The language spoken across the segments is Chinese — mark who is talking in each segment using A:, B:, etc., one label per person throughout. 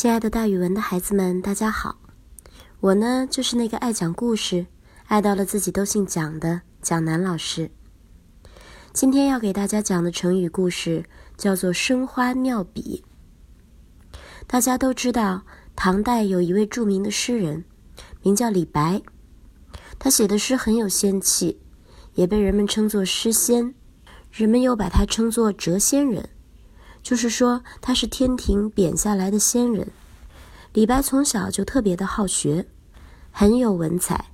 A: 亲爱的，大语文的孩子们，大家好！我呢，就是那个爱讲故事、爱到了自己都姓蒋的蒋楠老师。今天要给大家讲的成语故事叫做“生花妙笔”。大家都知道，唐代有一位著名的诗人，名叫李白，他写的诗很有仙气，也被人们称作诗仙，人们又把他称作谪仙人。就是说，他是天庭贬下来的仙人。李白从小就特别的好学，很有文采，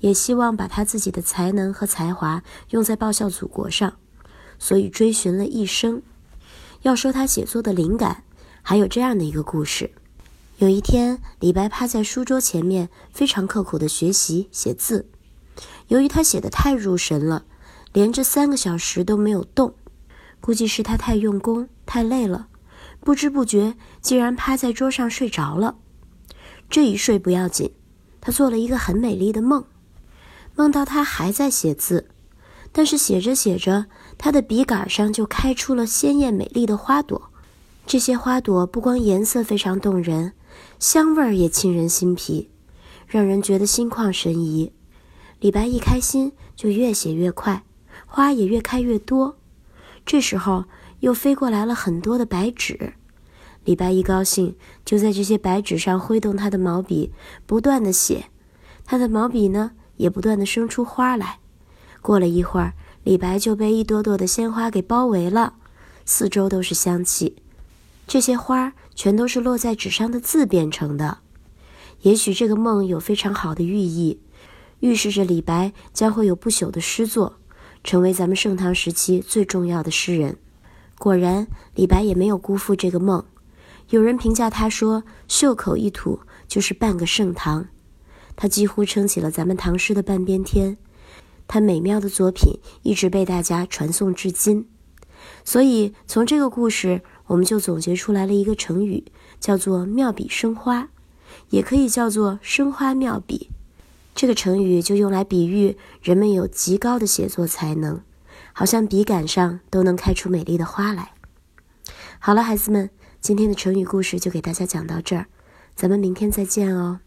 A: 也希望把他自己的才能和才华用在报效祖国上，所以追寻了一生。要说他写作的灵感，还有这样的一个故事：有一天，李白趴在书桌前面，非常刻苦的学习写字。由于他写的太入神了，连着三个小时都没有动。估计是他太用功、太累了，不知不觉竟然趴在桌上睡着了。这一睡不要紧，他做了一个很美丽的梦，梦到他还在写字，但是写着写着，他的笔杆上就开出了鲜艳美丽的花朵。这些花朵不光颜色非常动人，香味儿也沁人心脾，让人觉得心旷神怡。李白一开心，就越写越快，花也越开越多。这时候又飞过来了很多的白纸，李白一高兴，就在这些白纸上挥动他的毛笔，不断的写。他的毛笔呢，也不断的生出花来。过了一会儿，李白就被一朵朵的鲜花给包围了，四周都是香气。这些花全都是落在纸上的字变成的。也许这个梦有非常好的寓意，预示着李白将会有不朽的诗作。成为咱们盛唐时期最重要的诗人，果然，李白也没有辜负这个梦。有人评价他说：“袖口一吐就是半个盛唐。”他几乎撑起了咱们唐诗的半边天。他美妙的作品一直被大家传颂至今。所以，从这个故事，我们就总结出来了一个成语，叫做“妙笔生花”，也可以叫做“生花妙笔”。这个成语就用来比喻人们有极高的写作才能，好像笔杆上都能开出美丽的花来。好了，孩子们，今天的成语故事就给大家讲到这儿，咱们明天再见哦。